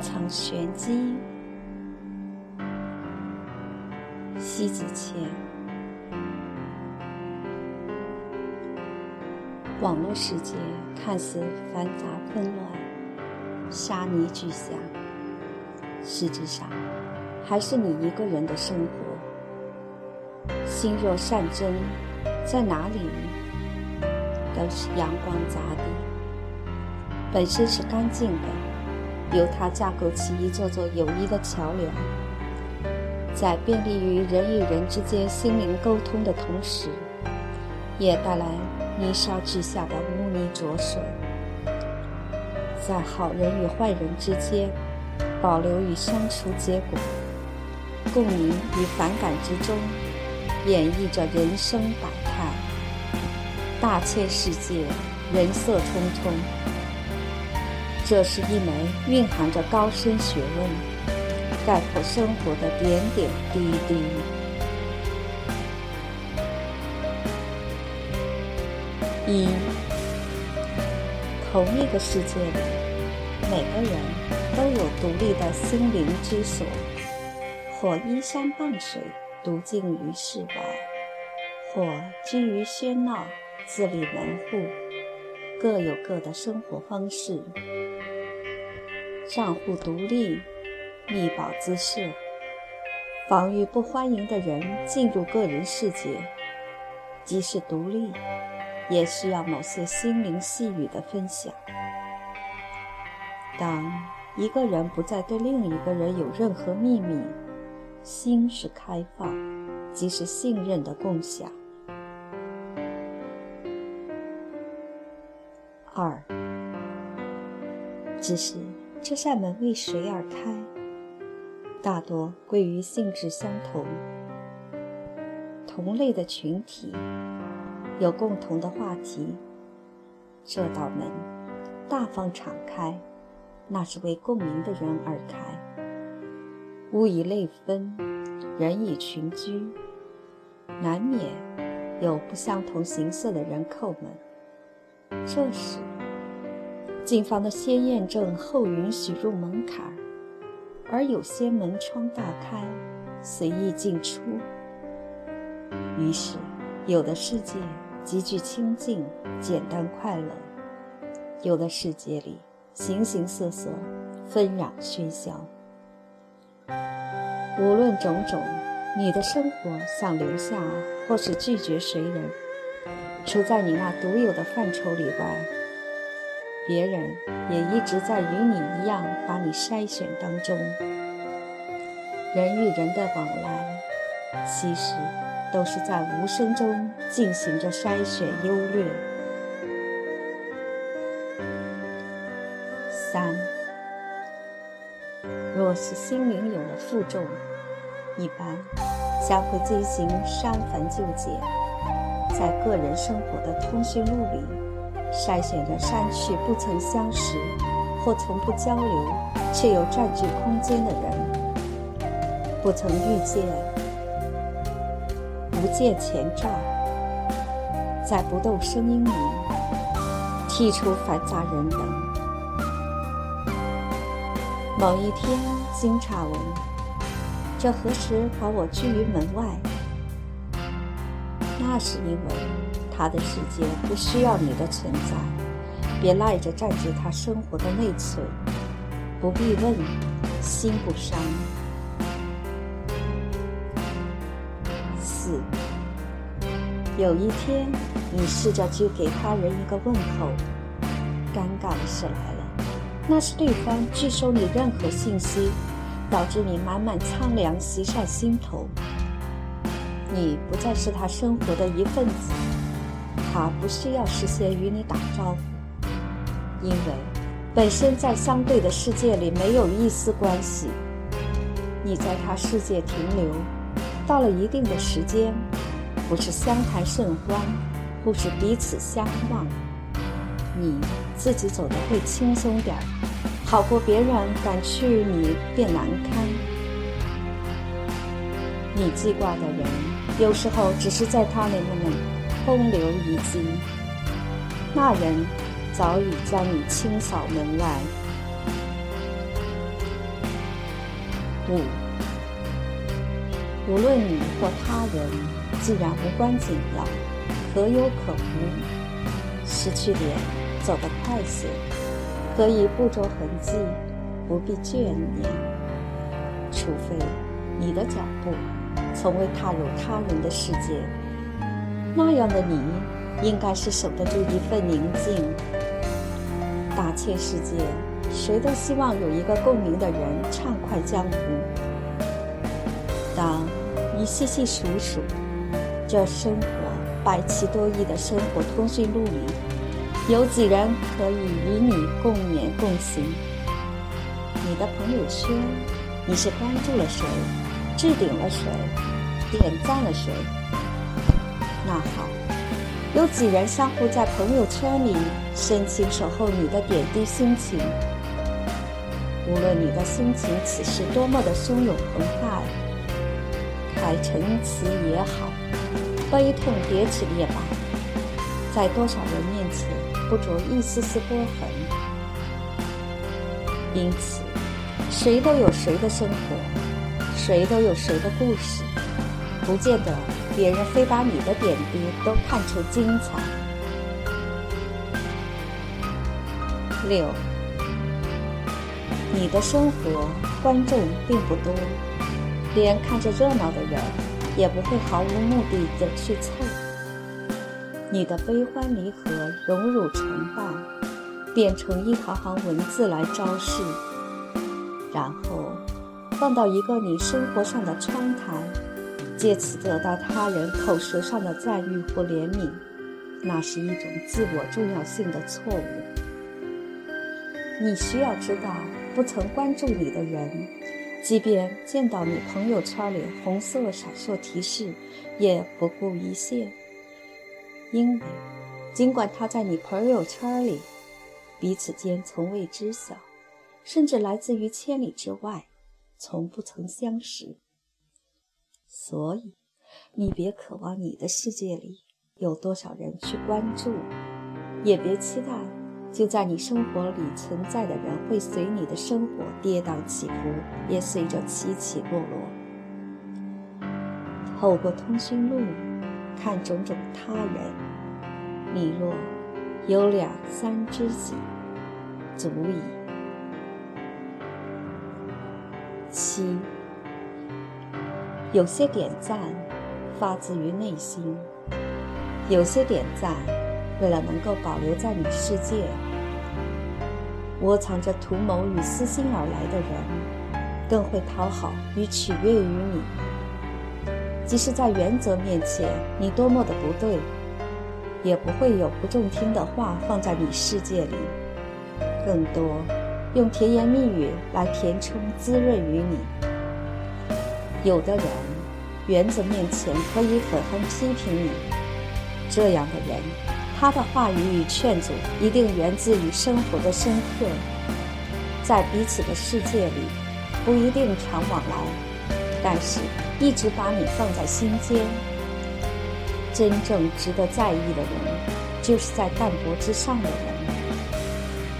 藏玄机。西子谦。网络世界看似繁杂纷乱、沙泥俱下，实质上还是你一个人的生活。心若善真，在哪里都是阳光杂地，本身是干净的，由它架构起一座座友谊的桥梁，在便利于人与人之间心灵沟通的同时，也带来。泥沙之下的污泥浊水，在好人与坏人之间保留与相处结果，共鸣与反感之中演绎着人生百态。大千世界，人色匆匆，这是一枚蕴含着高深学问、概括生活的点点滴滴。一，同一个世界里，每个人都有独立的心灵之所，或依山傍水，独静于世外；或居于喧闹，自立门户，各有各的生活方式。账户独立，密保姿设，防御不欢迎的人进入个人世界，即使独立。也需要某些心灵细语的分享。当一个人不再对另一个人有任何秘密，心是开放，即是信任的共享。二，只是这扇门为谁而开，大多归于性质相同、同类的群体。有共同的话题，这道门大方敞开，那是为共鸣的人而开。物以类分，人以群居，难免有不相同形色的人叩门。这时，进房的先验证后允许入门槛儿，而有些门窗大开，随意进出。于是，有的世界。极具清净、简单、快乐。有的世界里，形形色色，纷扰喧嚣。无论种种，你的生活想留下或是拒绝谁人，除在你那独有的范畴里外，别人也一直在与你一样把你筛选当中。人与人的往来，其实。都是在无声中进行着筛选、优劣。三，若是心灵有了负重，一般将会进行删繁就简，在个人生活的通讯录里筛选着删去不曾相识或从不交流却又占据空间的人，不曾遇见。不见前兆，在不动声音里剔除繁杂人等。某一天，惊诧问：“这何时把我拒于门外？”那是因为他的世界不需要你的存在，别赖着占据他生活的内存。不必问，心不伤。四有一天，你试着去给他人一个问候，尴尬的事来了，那是对方拒收你任何信息，导致你满满苍凉袭上心头。你不再是他生活的一份子，他不需要事先与你打招呼，因为本身在相对的世界里没有一丝关系。你在他世界停留，到了一定的时间。不是相谈甚欢，不是彼此相望，你自己走的会轻松点儿，好过别人赶去你变难堪。你记挂的人，有时候只是在他那里面空留遗迹，那人早已将你清扫门外。五，无论你或他人，既然无关紧要，可有可无，失去脸，走得快些，可以不着痕迹，不必眷念。除非你的脚步从未踏入他人的世界，那样的你，应该是守得住一份宁静。大千世界。谁都希望有一个共鸣的人畅快江湖。当你细细数数这生活百奇多异的生活通讯录里，有几人可以与你共勉共行？你的朋友圈，你是关注了谁，置顶了谁，点赞了谁？有几人相互在朋友圈里深情守候你的点滴心情？无论你的心情此时多么的汹涌澎湃，开陈词也好，悲痛叠起也罢，在多少人面前不着一丝丝波痕。因此，谁都有谁的生活，谁都有谁的故事，不见得别人非把你的点滴都看成精彩。六。你的生活观众并不多，连看着热闹的人也不会毫无目的的去凑。你的悲欢离合荣辱成败，变成一行行文字来昭示，然后放到一个你生活上的窗台，借此得到他人口舌上的赞誉或怜悯，那是一种自我重要性的错误。你需要知道。不曾关注你的人，即便见到你朋友圈里红色闪烁提示，也不顾一切。因为，尽管他在你朋友圈里，彼此间从未知晓，甚至来自于千里之外，从不曾相识。所以，你别渴望你的世界里有多少人去关注，也别期待。就在你生活里存在的人，会随你的生活跌宕起伏，也随着起起落落。透过通讯录看种种他人，你若有两三知己，足矣。七，有些点赞发自于内心，有些点赞。为了能够保留在你世界，窝藏着图谋与私心而来的人，更会讨好与取悦于你。即使在原则面前你多么的不对，也不会有不中听的话放在你世界里，更多用甜言蜜语来填充滋润于你。有的人，原则面前可以狠狠批评你，这样的人。他的话语与劝阻一定源自于生活的深刻，在彼此的世界里，不一定常往来，但是一直把你放在心间。真正值得在意的人，就是在淡泊之上的人。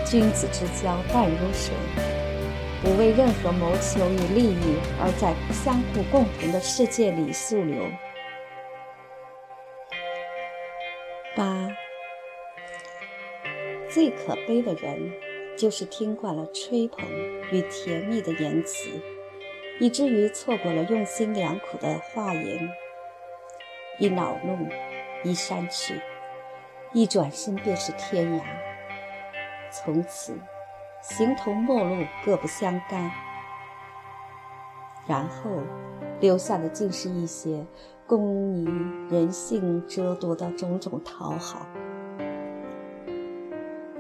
君子之交淡如水，不为任何谋求与利益，而在相互共同的世界里溯流。八。最可悲的人，就是听惯了吹捧与甜蜜的言辞，以至于错过了用心良苦的话言。一恼怒，一删去，一转身便是天涯。从此，形同陌路，各不相干。然后，留下的竟是一些供你人性遮夺的种种讨好。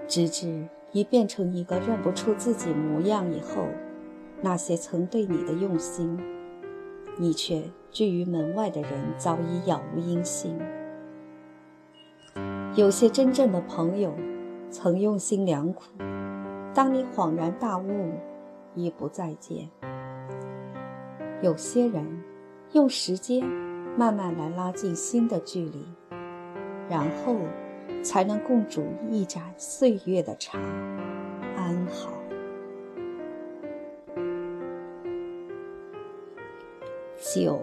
直至你变成一个认不出自己模样以后，那些曾对你的用心，你却拒于门外的人早已杳无音信。有些真正的朋友，曾用心良苦，当你恍然大悟，已不再见。有些人，用时间慢慢来拉近心的距离，然后。才能共煮一盏岁月的茶，安好。九，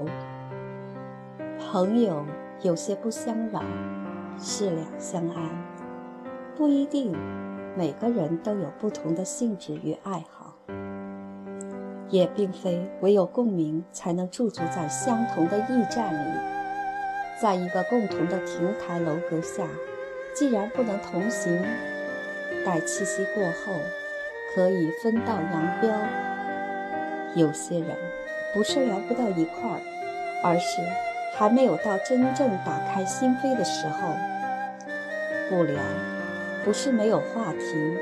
朋友有些不相扰，是两相安，不一定每个人都有不同的兴致与爱好，也并非唯有共鸣才能驻足在相同的驿站里，在一个共同的亭台楼阁下，既然不能同行，待七夕过后，可以分道扬镳。有些人。不是聊不到一块儿，而是还没有到真正打开心扉的时候。不聊，不是没有话题，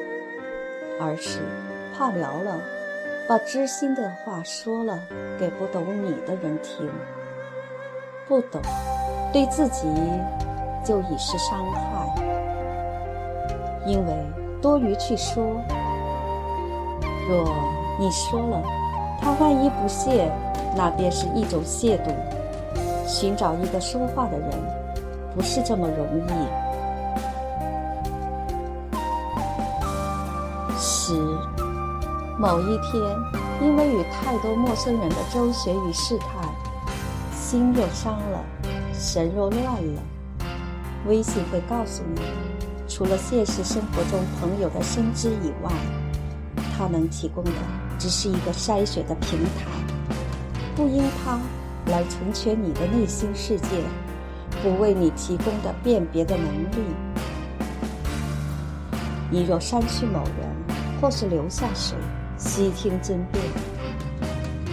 而是怕聊了，把知心的话说了给不懂你的人听。不懂，对自己就已是伤害，因为多余去说。若你说了。他万一不屑，那便是一种亵渎。寻找一个说话的人，不是这么容易。十，某一天，因为与太多陌生人的周旋与试探，心若伤了，神若乱了，微信会告诉你，除了现实生活中朋友的深知以外，他能提供的。只是一个筛选的平台，不因它来成全你的内心世界，不为你提供的辨别的能力。你若删去某人，或是留下谁，悉听尊便，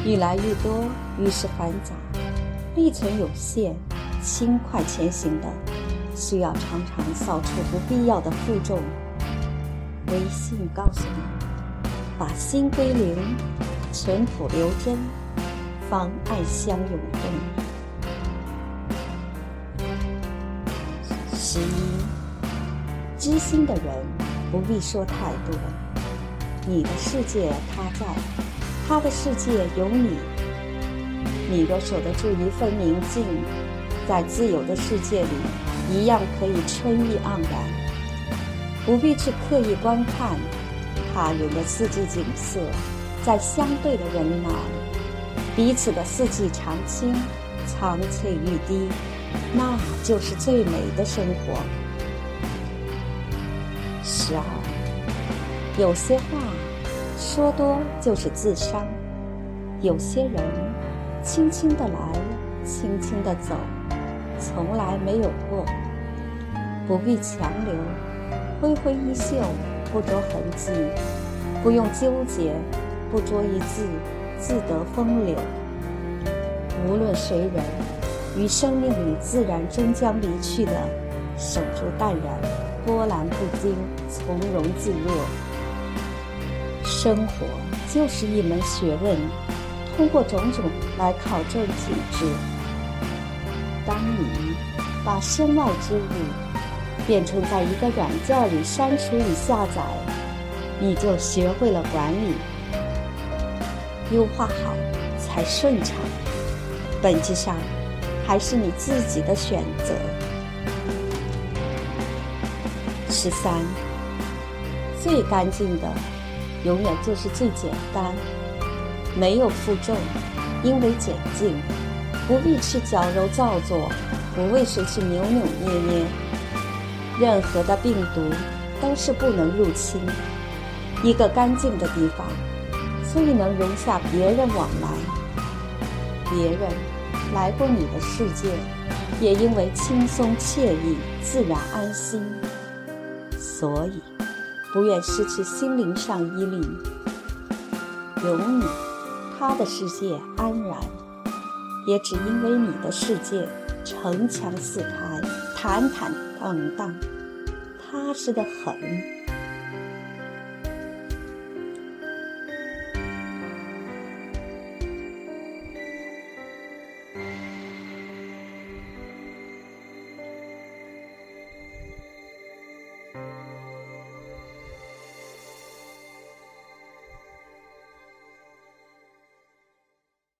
愈来愈多，愈是繁杂，历程有限，轻快前行的，需要常常扫除不必要的负重。微信告诉你。把心归零，淳朴留真，方爱相永动。十一，知心的人不必说太多。你的世界他在，他的世界有你。你若守得住一份宁静，在自由的世界里，一样可以春意盎然。不必去刻意观看。他人的四季景色，在相对的人那里，彼此的四季常青，苍翠欲滴，那就是最美的生活。十二，有些话说多就是自伤，有些人轻轻的来，轻轻的走，从来没有过，不必强留，挥挥衣袖。不着痕迹，不用纠结，不着一字，自得风流。无论谁人，于生命里自然终将离去的，守住淡然，波澜不惊，从容自若。生活就是一门学问，通过种种来考证品质。当你把身外之物。变成在一个软件里删除与下载，你就学会了管理。优化好才顺畅，本质上还是你自己的选择。十三，最干净的，永远就是最简单，没有负重，因为简净，不必去矫揉造作，不为谁去扭扭捏捏。任何的病毒都是不能入侵一个干净的地方，最能容下别人往来。别人来过你的世界，也因为轻松惬意、自然安心，所以不愿失去心灵上依恋。有你，他的世界安然，也只因为你的世界城墙四开，坦坦荡荡，踏实的很。